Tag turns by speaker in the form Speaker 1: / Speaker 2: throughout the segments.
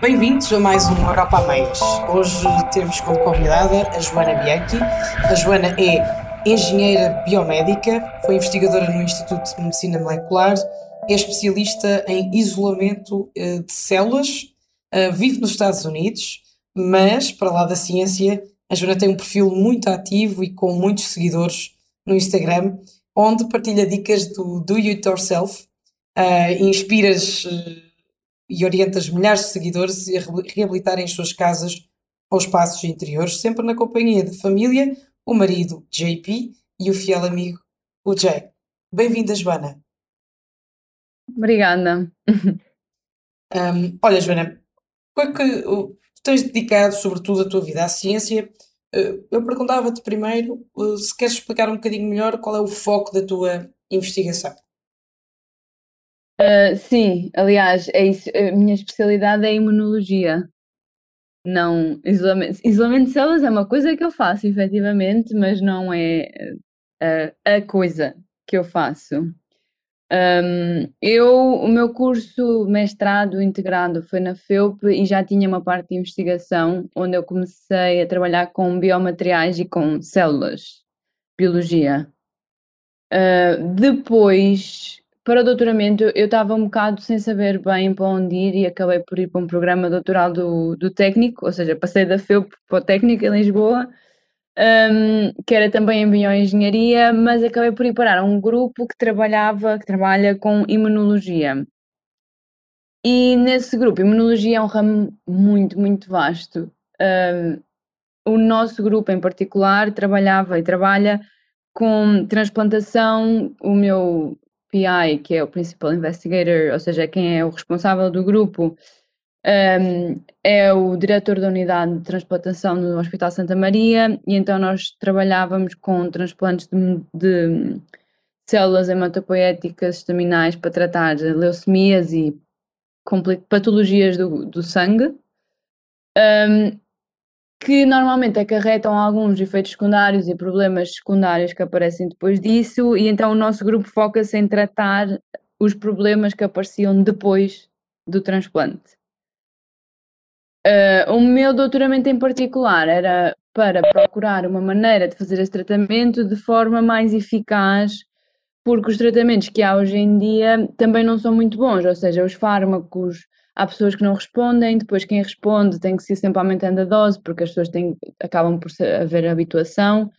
Speaker 1: Bem-vindos a mais um Europa a Meias. Hoje temos como convidada a Joana Bianchi. A Joana é engenheira biomédica, foi investigadora no Instituto de Medicina Molecular, é especialista em isolamento eh, de células, eh, vive nos Estados Unidos, mas, para lá da ciência, a Joana tem um perfil muito ativo e com muitos seguidores no Instagram, onde partilha dicas do Do It Yourself, uh, inspiras e orientas milhares de seguidores a reabilitarem as suas casas ou espaços interiores, sempre na companhia de família, o marido JP e o fiel amigo o Jay. Bem-vinda, Joana.
Speaker 2: Obrigada.
Speaker 1: Um, olha, Joana, qual é que tu tens dedicado sobretudo a tua vida à ciência? Uh, eu perguntava-te primeiro uh, se queres explicar um bocadinho melhor qual é o foco da tua investigação.
Speaker 2: Uh, sim, aliás, é isso. A minha especialidade é imunologia, não isolamento. Isolamento de células é uma coisa que eu faço, efetivamente, mas não é uh, a coisa que eu faço. Um, eu, o meu curso mestrado integrado foi na FEUP e já tinha uma parte de investigação onde eu comecei a trabalhar com biomateriais e com células, biologia. Uh, depois para o doutoramento, eu estava um bocado sem saber bem para onde ir e acabei por ir para um programa doutoral do, do técnico, ou seja, passei da FEUP para o técnico em Lisboa, um, que era também em bioengenharia, mas acabei por ir parar um grupo que trabalhava, que trabalha com imunologia. E nesse grupo, imunologia é um ramo muito, muito vasto. Um, o nosso grupo em particular trabalhava e trabalha com transplantação. O meu PI, que é o Principal Investigator, ou seja, quem é o responsável do grupo, um, é o diretor da unidade de transplantação no Hospital Santa Maria, e então nós trabalhávamos com transplantes de, de células hematopoéticas estaminais para tratar leucemias e patologias do, do sangue. Um, que normalmente acarretam alguns efeitos secundários e problemas secundários que aparecem depois disso, e então o nosso grupo foca-se em tratar os problemas que apareciam depois do transplante. Uh, o meu doutoramento em particular era para procurar uma maneira de fazer esse tratamento de forma mais eficaz, porque os tratamentos que há hoje em dia também não são muito bons, ou seja, os fármacos há pessoas que não respondem, depois quem responde tem que ser sempre aumentando a dose, porque as pessoas têm, acabam por haver habituação.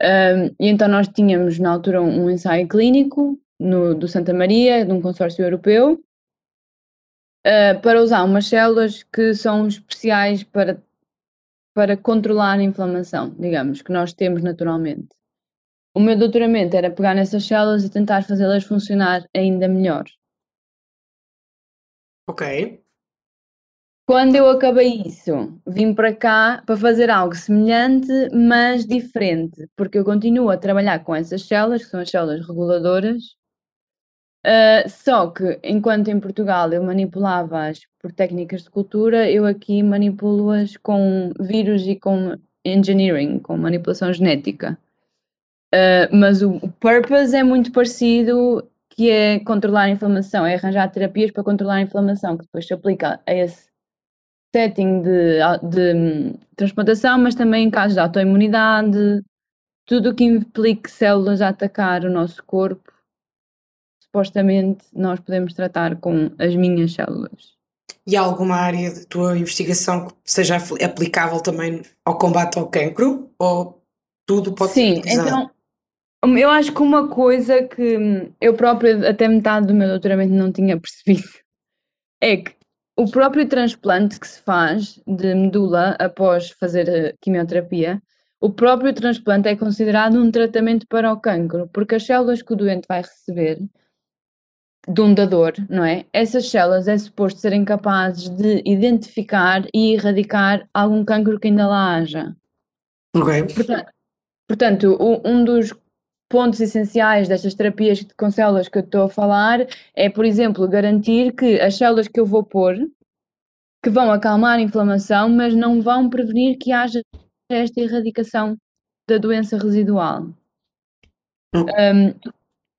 Speaker 2: Um, e então nós tínhamos na altura um, ensaio clínico no, do Santa Maria, de um consórcio europeu, uh, para usar umas células que são especiais para, para controlar a inflamação, digamos, que nós temos naturalmente. O meu doutoramento era pegar nessas células e tentar fazê-las funcionar ainda melhor.
Speaker 1: Ok.
Speaker 2: Quando eu acabei isso, vim para cá para fazer algo semelhante, mas diferente, porque eu continuo a trabalhar com essas células, que são as células reguladoras, uh, só que enquanto em Portugal eu manipulava-as por técnicas de cultura, eu aqui manipulo-as com vírus e com engineering, com manipulação genética. Uh, mas o, o purpose é muito parecido que é controlar a inflamação, é arranjar terapias para controlar a inflamação, que depois se aplica a esse setting de, de hum, transplantação, mas também em casos de autoimunidade, tudo o que implique células a atacar o nosso corpo, supostamente nós podemos tratar com as minhas células.
Speaker 1: E há alguma área da tua investigação que seja aplicável também ao combate ao cancro? Ou tudo pode
Speaker 2: Sim, ser então eu acho que uma coisa que eu própria, até metade do meu doutoramento, não tinha percebido é que o próprio transplante que se faz de medula após fazer a quimioterapia, o próprio transplante é considerado um tratamento para o cancro, porque as células que o doente vai receber de um dador, não é? Essas células é suposto serem capazes de identificar e erradicar algum cancro que ainda lá haja.
Speaker 1: Ok.
Speaker 2: Portanto, portanto um dos pontos essenciais destas terapias com células que eu estou a falar é, por exemplo, garantir que as células que eu vou pôr, que vão acalmar a inflamação, mas não vão prevenir que haja esta erradicação da doença residual. Um,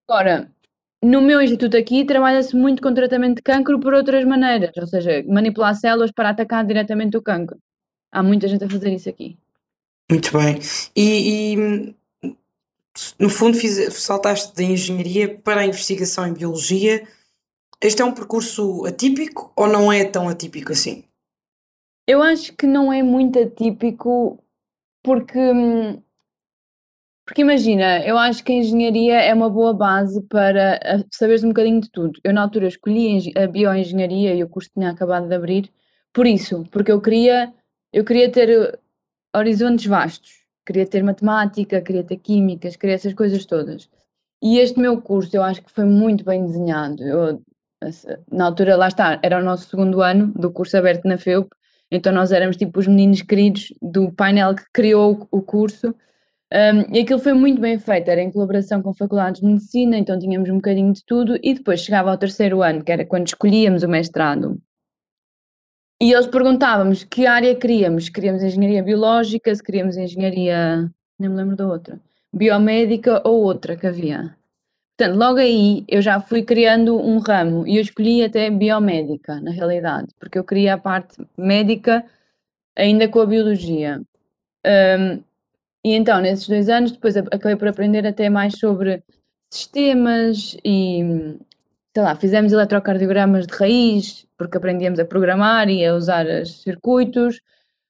Speaker 2: agora, no meu instituto aqui trabalha-se muito com tratamento de cancro por outras maneiras, ou seja, manipular células para atacar diretamente o cancro. Há muita gente a fazer isso aqui.
Speaker 1: Muito bem. E, e no fundo fiz, saltaste da engenharia para a investigação em biologia. Este é um percurso atípico ou não é tão atípico assim?
Speaker 2: Eu acho que não é muito atípico porque hum, porque imagina, eu acho que a engenharia é uma boa base para ah, saberes um bocadinho de tudo. Eu na altura escolhi a bioengenharia e o curso tinha acabado de abrir por isso, porque eu queria eu queria ter uh, horizontes vastos, queria ter matemática, queria ter químicas, queria essas coisas todas. E este meu curso eu acho que foi muito bem desenhado. Eu, na altura, lá está, era o nosso segundo ano do curso aberto na FEUP, então nós éramos tipo os meninos queridos do painel que criou o curso um, e aquilo foi muito bem feito, era em colaboração com faculdades de medicina, então tínhamos um bocadinho de tudo, e depois chegava ao terceiro ano, que era quando escolhíamos o mestrado. E eles perguntávamos que área queríamos, queríamos engenharia biológica, se queríamos engenharia, nem me lembro da outra, biomédica ou outra que havia. Portanto, logo aí eu já fui criando um ramo e eu escolhi até biomédica, na realidade, porque eu queria a parte médica ainda com a biologia. Um, e então, nesses dois anos, depois acabei por aprender até mais sobre sistemas e, sei lá, fizemos eletrocardiogramas de raiz, porque aprendíamos a programar e a usar os circuitos,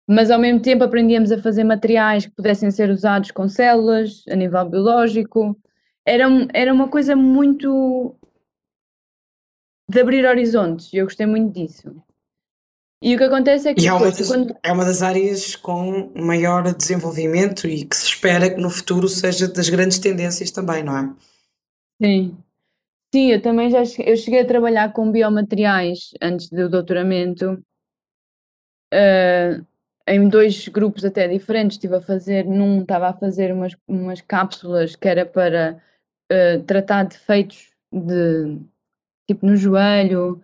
Speaker 2: mas ao mesmo tempo aprendíamos a fazer materiais que pudessem ser usados com células a nível biológico. Era, era uma coisa muito de abrir horizontes e eu gostei muito disso. E o que acontece é que.
Speaker 1: É uma, das, quando... é uma das áreas com maior desenvolvimento e que se espera que no futuro seja das grandes tendências também, não é?
Speaker 2: Sim. Sim, eu também já cheguei, eu cheguei a trabalhar com biomateriais antes do doutoramento, uh, em dois grupos até diferentes. Estive a fazer, num estava a fazer umas, umas cápsulas que era para uh, tratar defeitos de tipo no joelho,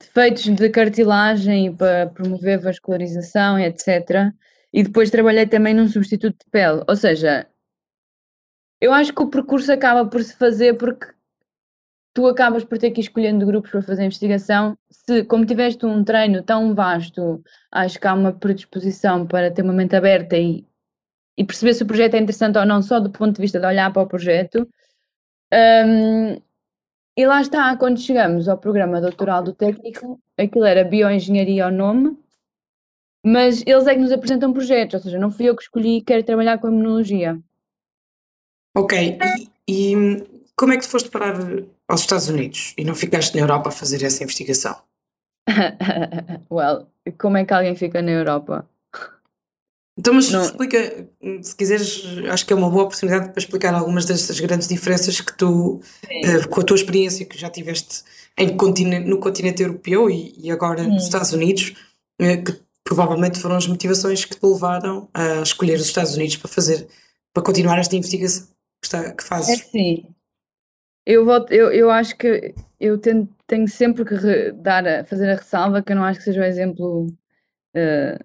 Speaker 2: defeitos de cartilagem para promover vascularização, etc. E depois trabalhei também num substituto de pele. Ou seja, eu acho que o percurso acaba por se fazer porque tu acabas por ter que ir escolhendo grupos para fazer investigação. Se, como tiveste um treino tão vasto, acho que há uma predisposição para ter uma mente aberta e, e perceber se o projeto é interessante ou não, só do ponto de vista de olhar para o projeto. Um, e lá está, quando chegamos ao programa doutoral do técnico, aquilo era bioengenharia ao nome, mas eles é que nos apresentam projetos, ou seja, não fui eu que escolhi, quero trabalhar com imunologia.
Speaker 1: Ok, e, e como é que tu foste parar aos Estados Unidos e não ficaste na Europa a fazer essa investigação?
Speaker 2: well, como é que alguém fica na Europa?
Speaker 1: Então, mas não. explica, se quiseres, acho que é uma boa oportunidade para explicar algumas dessas grandes diferenças que tu, uh, com a tua experiência que já tiveste em no continente europeu e, e agora Sim. nos Estados Unidos, uh, que provavelmente foram as motivações que te levaram a escolher os Estados Unidos para fazer, para continuar esta investigação que, está, que fazes.
Speaker 2: É sim. Eu, volto, eu, eu acho que eu tenho, sempre que dar a, fazer a ressalva que eu não acho que seja um exemplo uh,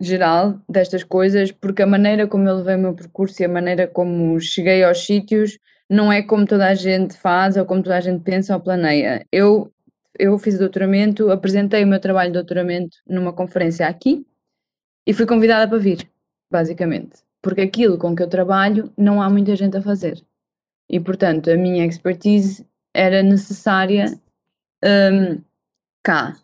Speaker 2: geral destas coisas, porque a maneira como eu levei o meu percurso e a maneira como cheguei aos sítios não é como toda a gente faz ou como toda a gente pensa ou planeia. Eu, eu fiz doutoramento, apresentei o meu trabalho de doutoramento numa conferência aqui e fui convidada para vir, basicamente, porque aquilo com que eu trabalho não há muita gente a fazer. E, portanto, a minha expertise era necessária um, cá.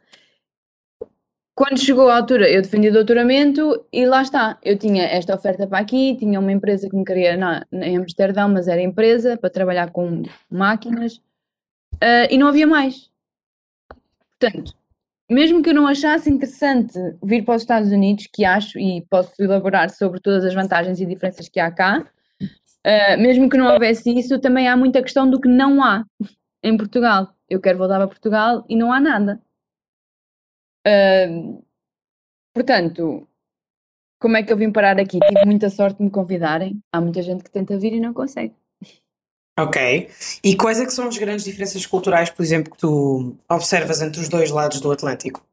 Speaker 2: Quando chegou a altura, eu defendi o doutoramento e lá está. Eu tinha esta oferta para aqui, tinha uma empresa que me queria na, em Amsterdão, mas era empresa para trabalhar com máquinas uh, e não havia mais. Portanto, mesmo que eu não achasse interessante vir para os Estados Unidos, que acho e posso elaborar sobre todas as vantagens e diferenças que há cá, uh, mesmo que não houvesse isso, também há muita questão do que não há em Portugal. Eu quero voltar para Portugal e não há nada portanto, como é que eu vim parar aqui? Tive muita sorte de me convidarem. Há muita gente que tenta vir e não consegue.
Speaker 1: Ok. E quais é que são as grandes diferenças culturais, por exemplo, que tu observas entre os dois lados do Atlântico?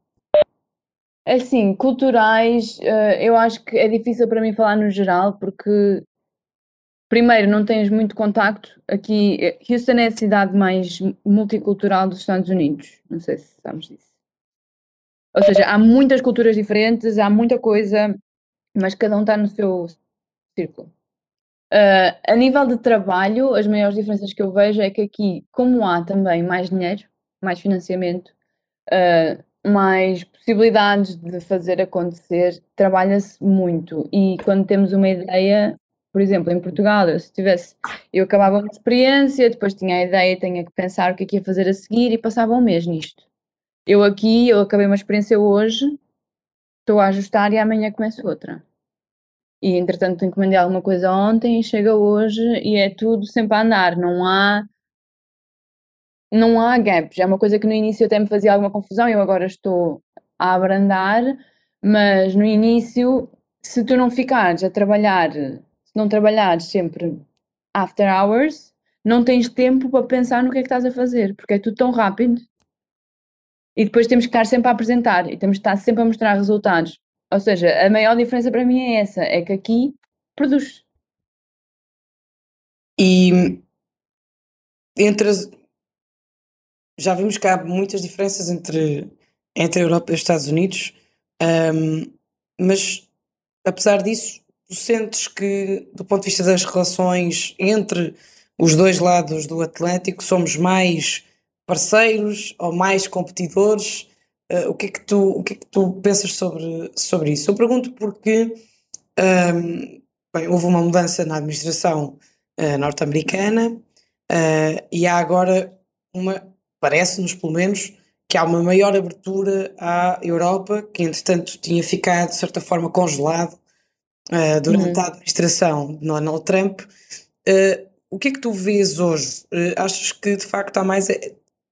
Speaker 2: Assim, culturais, uh, eu acho que é difícil para mim falar no geral, porque primeiro, não tens muito contacto. Aqui, Houston é a cidade mais multicultural dos Estados Unidos. Não sei se sabes disso. Ou seja, há muitas culturas diferentes, há muita coisa, mas cada um está no seu círculo. Uh, a nível de trabalho, as maiores diferenças que eu vejo é que aqui, como há também mais dinheiro, mais financiamento, uh, mais possibilidades de fazer acontecer, trabalha-se muito. E quando temos uma ideia, por exemplo, em Portugal, eu, se tivesse, eu acabava uma experiência, depois tinha a ideia, tinha que pensar o que é que ia fazer a seguir e passava um mês nisto. Eu aqui, eu acabei uma experiência hoje, estou a ajustar e amanhã começo outra. E entretanto encomendei alguma coisa ontem e chega hoje e é tudo sempre a andar, não há não há gaps. É uma coisa que no início até me fazia alguma confusão, eu agora estou a abrandar, mas no início, se tu não ficares a trabalhar, se não trabalhares sempre after hours, não tens tempo para pensar no que é que estás a fazer, porque é tudo tão rápido e depois temos que estar sempre a apresentar e temos que estar sempre a mostrar resultados. Ou seja, a maior diferença para mim é essa, é que aqui produz.
Speaker 1: E entre as... já vimos que há muitas diferenças entre, entre a Europa e os Estados Unidos, um, mas apesar disso, tu sentes que, do ponto de vista das relações entre os dois lados do Atlântico, somos mais parceiros ou mais competidores? Uh, o, que é que tu, o que é que tu pensas sobre, sobre isso? Eu pergunto porque um, bem, houve uma mudança na administração uh, norte-americana uh, e há agora uma, parece-nos pelo menos, que há uma maior abertura à Europa, que entretanto tinha ficado de certa forma congelado durante uhum. a administração de Donald Trump. o que é que tu vês hoje? achas que de facto há mais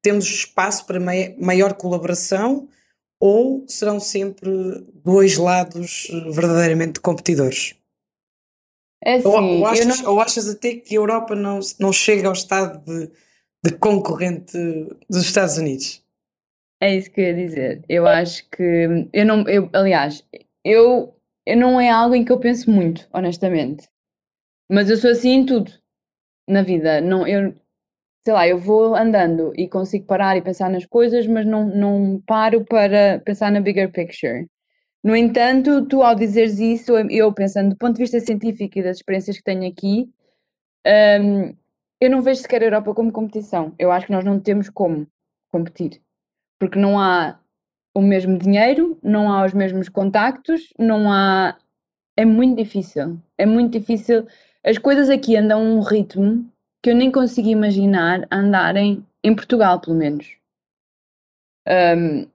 Speaker 1: temos espaço para maior colaboração ou serão sempre dois lados verdadeiramente competidores?
Speaker 2: É assim,
Speaker 1: ou, ou, achas, não... ou, achas, até que a Europa não, não chega ao estado de, de concorrente dos Estados Unidos?
Speaker 2: É isso que eu ia dizer. Eu acho que eu não, eu, aliás, eu não é algo em que eu penso muito, honestamente. Mas eu sou assim em tudo na vida. Não, eu, sei lá, eu vou andando e consigo parar e pensar nas coisas, mas não, não paro para pensar na bigger picture. No entanto, tu ao dizeres isso, eu pensando do ponto de vista científico e das experiências que tenho aqui, um, eu não vejo sequer a Europa como competição. Eu acho que nós não temos como competir, porque não há o mesmo dinheiro, não há os mesmos contactos, não há. É muito difícil. É muito difícil. As coisas aqui andam a um ritmo que eu nem consigo imaginar andarem em Portugal, pelo menos. Um,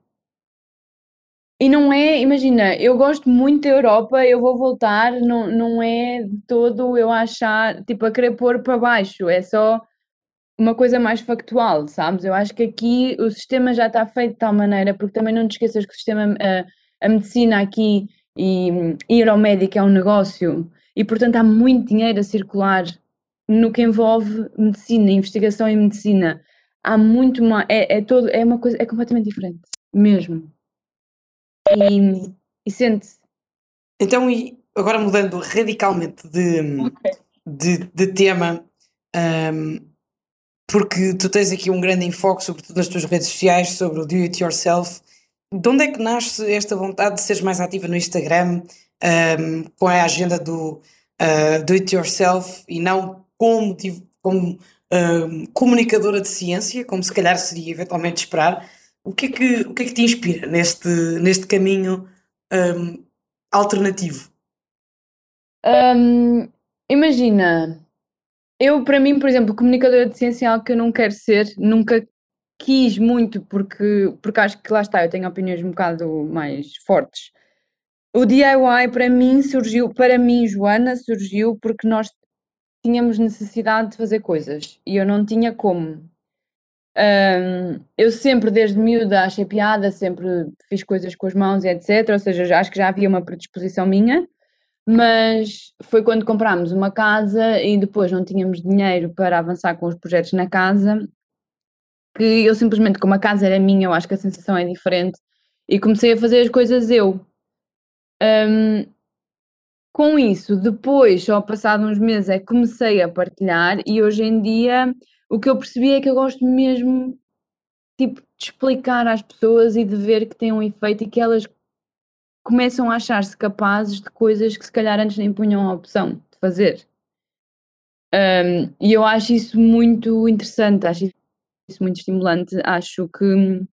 Speaker 2: e não é, imagina, eu gosto muito da Europa, eu vou voltar, não, não é de todo eu achar, tipo, a querer pôr para baixo, é só uma coisa mais factual, sabes? Eu acho que aqui o sistema já está feito de tal maneira, porque também não te esqueças que o sistema, a, a medicina aqui e, e ir ao médico é um negócio, e portanto há muito dinheiro a circular no que envolve medicina, investigação em medicina, há muito mais, é, é, todo, é uma coisa, é completamente diferente, mesmo. E, e sente-se.
Speaker 1: Então, e agora mudando radicalmente de, okay. de, de, tema, um, porque tu tens aqui um grande enfoque, sobretudo nas tuas redes sociais, sobre o do it yourself. De onde é que nasce esta vontade de seres mais ativa no Instagram, um, com a agenda do uh, do it yourself e não como, como um, comunicadora de ciência, como se calhar seria eventualmente esperar, o que é que, o que, é que te inspira neste, neste caminho um, alternativo?
Speaker 2: Imagina, eu para mim, por exemplo, comunicadora de ciência é algo que eu não quero ser, nunca quis muito, porque, porque acho que lá está, eu tenho opiniões um bocado mais fortes. O DIY para mim surgiu, para mim, Joana, surgiu porque nós tínhamos necessidade de fazer coisas e eu não tinha como. Um, eu sempre, desde miúda, achei piada, sempre fiz coisas com as mãos e etc. Ou seja, acho que já havia uma predisposição minha, mas foi quando comprámos uma casa e depois não tínhamos dinheiro para avançar com os projetos na casa, que eu simplesmente, como a casa era minha, eu acho que a sensação é diferente, e comecei a fazer as coisas eu. Um, com isso, depois, só passado uns meses, é que comecei a partilhar e hoje em dia o que eu percebi é que eu gosto mesmo tipo, de explicar às pessoas e de ver que tem um efeito e que elas começam a achar-se capazes de coisas que se calhar antes nem punham a opção de fazer. Um, e eu acho isso muito interessante, acho isso muito estimulante, acho que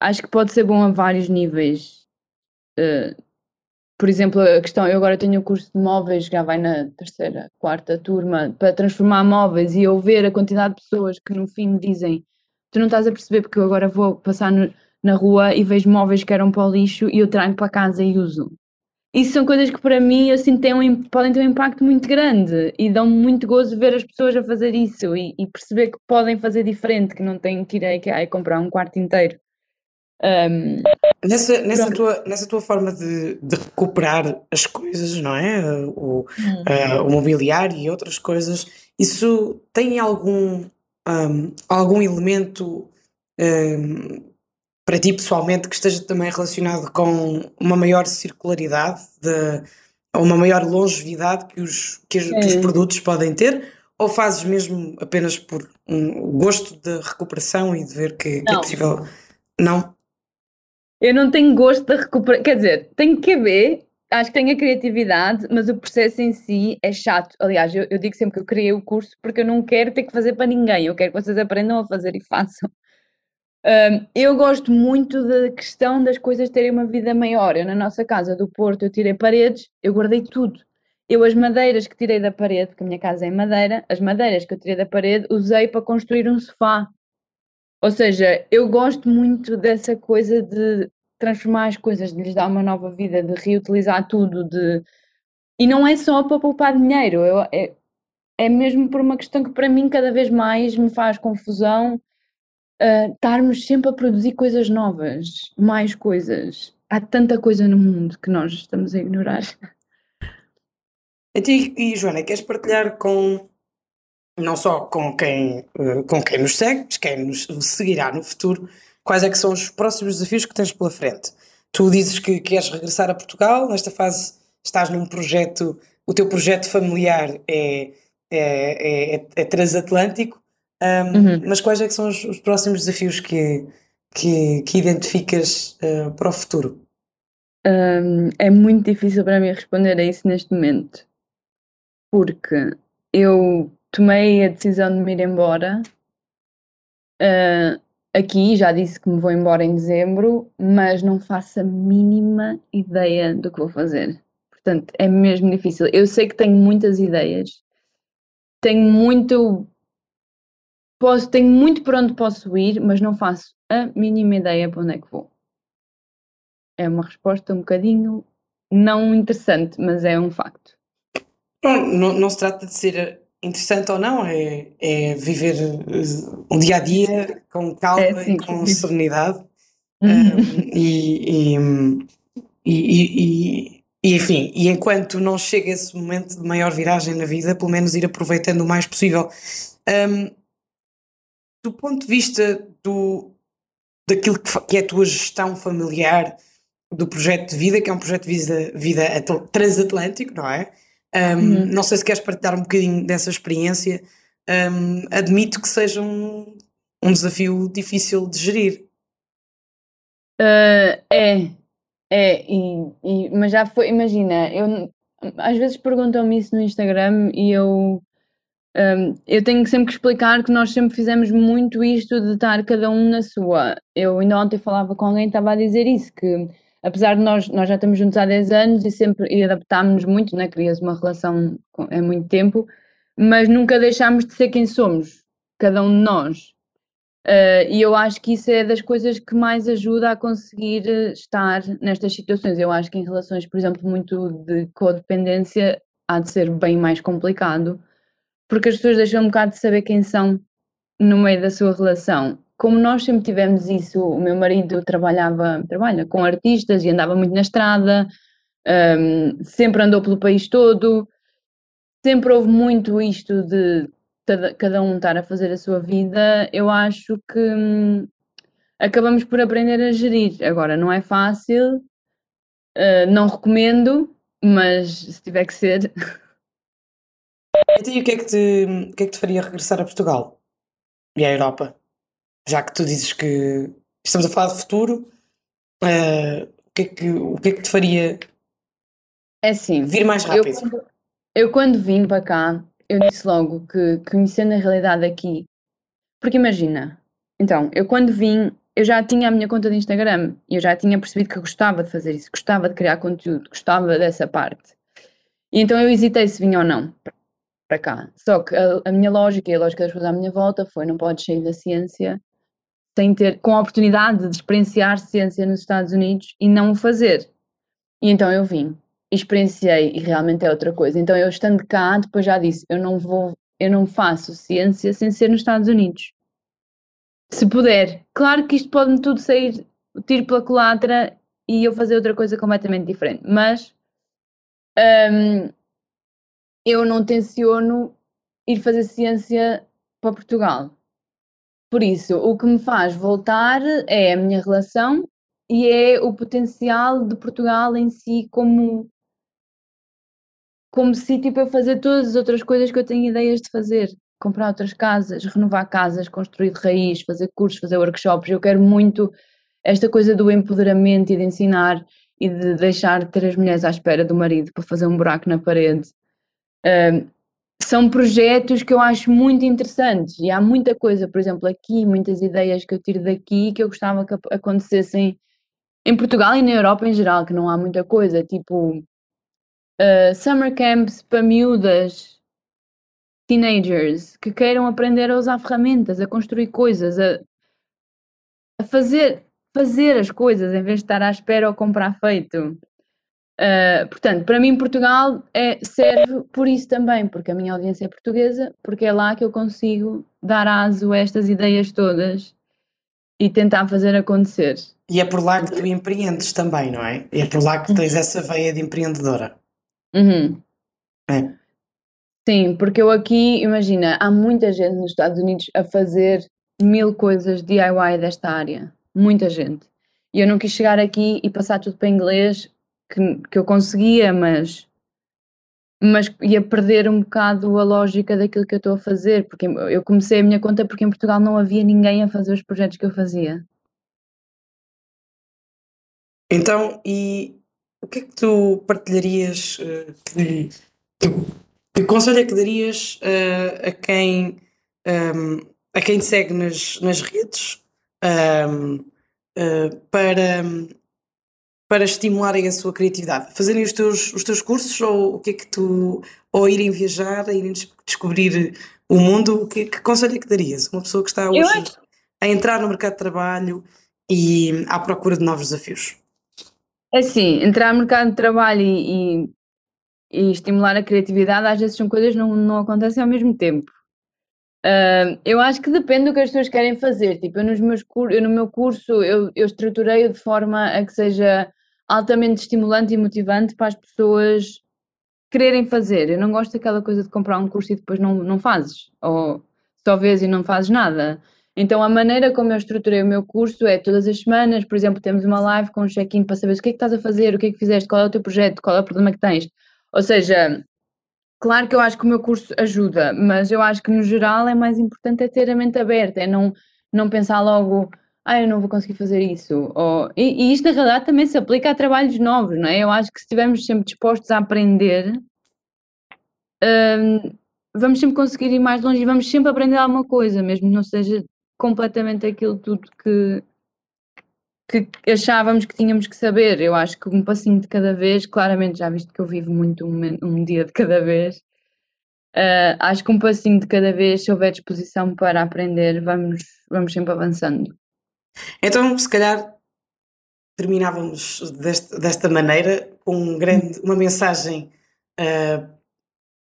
Speaker 2: acho que pode ser bom a vários níveis. Uh, por exemplo, a questão, eu agora tenho o curso de móveis, já vai na terceira, quarta turma, para transformar móveis e eu ver a quantidade de pessoas que no fim me dizem tu não estás a perceber porque eu agora vou passar no, na rua e vejo móveis que eram para o lixo e eu trago para casa e uso. Isso são coisas que para mim assim, têm um, podem ter um impacto muito grande e dão muito gozo ver as pessoas a fazer isso e, e perceber que podem fazer diferente, que não têm que ir a IKEA e comprar um quarto inteiro. Um,
Speaker 1: nessa, nessa, tua, nessa tua forma de, de, recuperar as coisas, não é? O, hum. uh, o mobiliário e outras coisas, isso tem algum, um, algum elemento um, para ti pessoalmente que esteja também relacionado com uma maior circularidade, de, uma maior longevidade que os, que, que os produtos podem ter? Ou fazes mesmo apenas por um gosto de recuperação e de ver que, que é possível? Não?
Speaker 2: Eu não tenho gosto de recuperar, quer dizer, tenho que ver, acho que tenho a criatividade, mas o processo em si é chato. Aliás, eu, eu, digo sempre que eu criei o curso porque eu não quero ter que fazer para ninguém, eu quero que vocês aprendam a fazer e façam. Um, eu gosto muito da questão das coisas terem uma vida maior. Eu, na nossa casa do Porto, eu tirei paredes, eu guardei tudo. Eu, as madeiras que tirei da parede, porque a minha casa é em madeira, as madeiras que eu tirei da parede, usei para construir um sofá. Ou seja, eu gosto muito dessa coisa de transformar as coisas, de lhes dar uma nova vida, de reutilizar tudo, de... E não é só para poupar dinheiro, eu, é, é mesmo por uma questão que para mim cada vez mais me faz confusão uh, estarmos sempre a produzir coisas novas, mais coisas. Há tanta coisa no mundo que nós estamos a ignorar.
Speaker 1: E, e Joana, queres partilhar com não só com quem, eh, com quem nos segue, mas quem nos seguirá no futuro, quais é que são os próximos desafios que tens pela frente? Tu dizes que queres regressar a Portugal, nesta fase estás num projeto, o teu projeto familiar é, é, é, é transatlântico, um, uhum. mas quais é que são os, os próximos desafios que, que, que identificas uh, para o futuro?
Speaker 2: Um, é muito difícil para mim responder a isso neste momento, porque eu tomei a decisão de me ir embora. Uh, aqui já disse que me vou embora em dezembro, mas não faço a mínima ideia do que vou fazer. Portanto, é mesmo difícil. Eu sei que tenho muitas ideias, tenho muito. Posso, tenho muito para onde posso ir, mas não faço a mínima ideia para onde é que vou. É uma resposta um bocadinho não interessante, mas é um facto.
Speaker 1: Não, não, não se trata de ser interessante ou não, é, é viver uh, um dia a dia com calma é, sim, e com sim. serenidade. Um, e, e, e, e, enfim, e enquanto não chega esse momento de maior viragem na vida, pelo menos ir aproveitando o mais possível. Um, do ponto de vista do, daquilo que, que é a tua gestão familiar do projeto de vida, que é um projeto de vida, vida transatlântico, não é? Um, uhum. Não sei se queres partilhar um bocadinho dessa experiência. Um, admito que seja um, um desafio difícil de gerir.
Speaker 2: Uh, é, é, e, e, mas já foi, imagina, eu às vezes perguntam-me isso no Instagram e eu, um, eu tenho sempre que explicar que nós sempre fizemos muito isto de estar cada um na sua. Eu ainda ontem falava com alguém que estava a dizer isso, que apesar de nós, nós já estamos juntos há 10 anos e sempre e adaptámos-nos muito, né? cria-se uma relação é muito tempo, mas nunca deixámos de ser quem somos, cada um de nós. Uh, e eu acho que isso é das coisas que mais ajuda a conseguir eh, estar nestas situações. Eu acho que em relações, por exemplo, muito de codependência, há de ser bem mais complicado, porque as pessoas deixam um bocado de saber quem são no meio da sua relação como nós sempre tivemos isso, o meu marido trabalhava, trabalha com artistas e andava muito na estrada, um, sempre andou pelo país todo, sempre houve muito isto de cada um estar a fazer a sua vida, eu acho que hum, acabamos por aprender a gerir. Agora, não é fácil, uh, não recomendo, mas se tiver que ser.
Speaker 1: Então, e o que, é que te, o que é que te faria regressar a Portugal e à Europa? Já que tu dizes que estamos a falar de futuro, uh, o, que é que, o que é que te faria
Speaker 2: é assim,
Speaker 1: vir mais rápido?
Speaker 2: Eu quando, eu quando vim para cá, eu disse logo que conhecendo a realidade aqui, porque imagina, então, eu quando vim, eu já tinha a minha conta de Instagram e eu já tinha percebido que gostava de fazer isso, gostava de criar conteúdo, gostava dessa parte. E então eu hesitei se vinha ou não para cá. Só que a, a, minha lógica e a lógica das pessoas à minha volta foi: não podes sair da ciência sem ter, com a oportunidade de experienciar ciência nos Estados Unidos e não o fazer. E então eu vim, experienciei e realmente é outra coisa. Então eu estando cá, depois já disse: eu não vou, eu não faço ciência sem ser nos Estados Unidos. Se puder. Claro que isto pode-me tudo sair tiro pela culatra e eu fazer outra coisa completamente diferente, mas. Um, eu não tenciono ir fazer ciência para Portugal. Por isso, o que me faz voltar é a minha relação e é o potencial de Portugal em si como como sítio para fazer todas as outras coisas que eu tenho ideias de fazer. Comprar outras casas, renovar casas, construir de raiz, fazer cursos, fazer workshops. Eu quero muito esta coisa do empoderamento e de ensinar e de deixar as mulheres à espera do marido para fazer um buraco na parede são projetos que eu acho muito interessantes e há muita coisa, por exemplo, aqui, muitas ideias que eu tiro daqui que eu gostava que acontecessem em Portugal e na Europa em geral, que não há muita coisa, tipo uh, summer camps para miúdas, teenagers, que queiram aprender a usar ferramentas, a construir coisas, a, a fazer, fazer as coisas em vez de estar à espera ou comprar feito. Uh, portanto, para mim Portugal é, serve por isso também, porque a minha audiência é portuguesa, porque é lá que eu consigo dar aso a estas ideias todas e tentar fazer acontecer.
Speaker 1: E é por lá que tu empreendes também, não é? É por lá que tens essa veia de empreendedora.
Speaker 2: Uhum.
Speaker 1: É.
Speaker 2: Sim, porque eu aqui, imagina, há muita gente nos Estados Unidos a fazer mil coisas DIY desta área. Muita gente. E eu não quis chegar aqui e passar tudo para inglês que, que eu conseguia, mas, mas ia perder um bocado a lógica daquilo que eu estou a fazer, porque eu comecei a minha conta porque em Portugal não havia ninguém a fazer os projetos que eu fazia.
Speaker 1: Então, e o que é que tu partilharias, uh, que, que, conselho é que darias uh, a quem um, ehm, a quem te segue nas, nas redes um, ehm, uh, eh, para para estimularem a sua criatividade? Fazerem os teus, os teus cursos ou o que é que tu. ou irem viajar, irem descobrir o mundo, o que, que conselho é que darias? Uma pessoa que está hoje acho... a entrar no mercado de trabalho e à procura de novos desafios.
Speaker 2: É assim, entrar no mercado de trabalho e, e, e estimular a criatividade às vezes são coisas que não, não acontecem ao mesmo tempo. Uh, eu acho que depende do que as pessoas querem fazer. Tipo, eu, nos meus eu no meu curso eu, eu estruturei de forma a que seja altamente estimulante e motivante para as pessoas quererem fazer. Eu não gosto daquela coisa de comprar um curso e depois não, não fazes, ou só vês e não fazes nada. Então, a maneira como eu estruturei o meu curso é todas as semanas, por exemplo, temos uma live com um check-in para saber o que é que estás a fazer, o que é que fizeste, qual é o teu projeto, qual é o problema que tens. Ou seja, claro que eu acho que o meu curso ajuda, mas eu acho que no geral é mais importante é ter a mente aberta, é não, não pensar logo, ah, eu não vou conseguir fazer isso. Ou, e, e, isto na realidade também se aplica a trabalhos novos, não é? Eu acho que se estivermos sempre dispostos a aprender, hum, vamos sempre conseguir ir mais longe e vamos sempre aprender alguma coisa, mesmo que não seja completamente aquilo tudo que, que achávamos que tínhamos que saber. Eu acho que um passinho de cada vez, claramente já visto que eu vivo muito um, um dia de cada vez, uh, acho que um passinho de cada vez, se houver disposição para aprender, vamos, vamos sempre avançando.
Speaker 1: Então, se calhar terminávamos deste, desta maneira com um grande, uma mensagem, uh,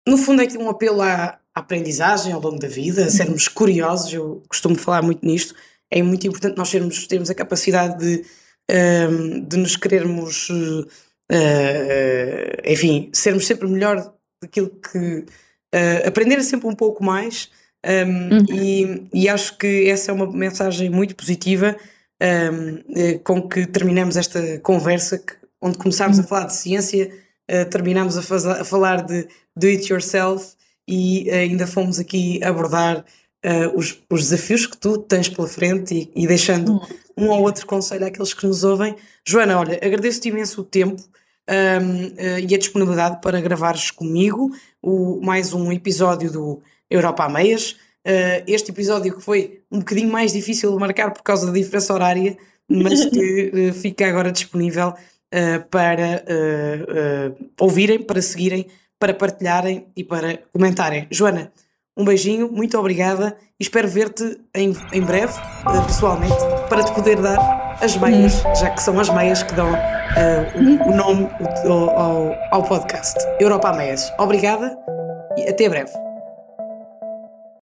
Speaker 1: no fundo é aqui um apelo à, à, aprendizagem ao longo da vida, a sermos curiosos, eu costumo falar muito nisto, é muito importante nós sermos, termos a capacidade de, uh, de nos querermos, uh, enfim, sermos sempre melhor daquilo que, aprender sempre um pouco mais, um, uhum. e, e, acho que essa é uma mensagem muito positiva um, eh, com que terminamos esta conversa, que, onde começámos uhum. a falar de ciência, uh, terminámos a, faz, a, falar de do it yourself e ainda fomos aqui abordar uh, os, os, desafios que tu tens pela frente e, e deixando hum. um ou outro conselho àqueles que nos ouvem. Joana, olha, agradeço-te imenso o tempo um, e a disponibilidade para gravares comigo o, mais um episódio do Europa a Meias. Uh, este episódio que foi um bocadinho mais difícil de marcar por causa da diferença horária, mas que uh, fica agora disponível para ouvirem, para seguirem, para partilharem e para comentarem. Joana, um beijinho, muito obrigada e espero ver-te em, em breve, uh, pessoalmente, para te poder dar as meias, já que são as meias que dão uh, o, o, nome ao, ao, ao podcast. Europa a Meias. Obrigada e até breve.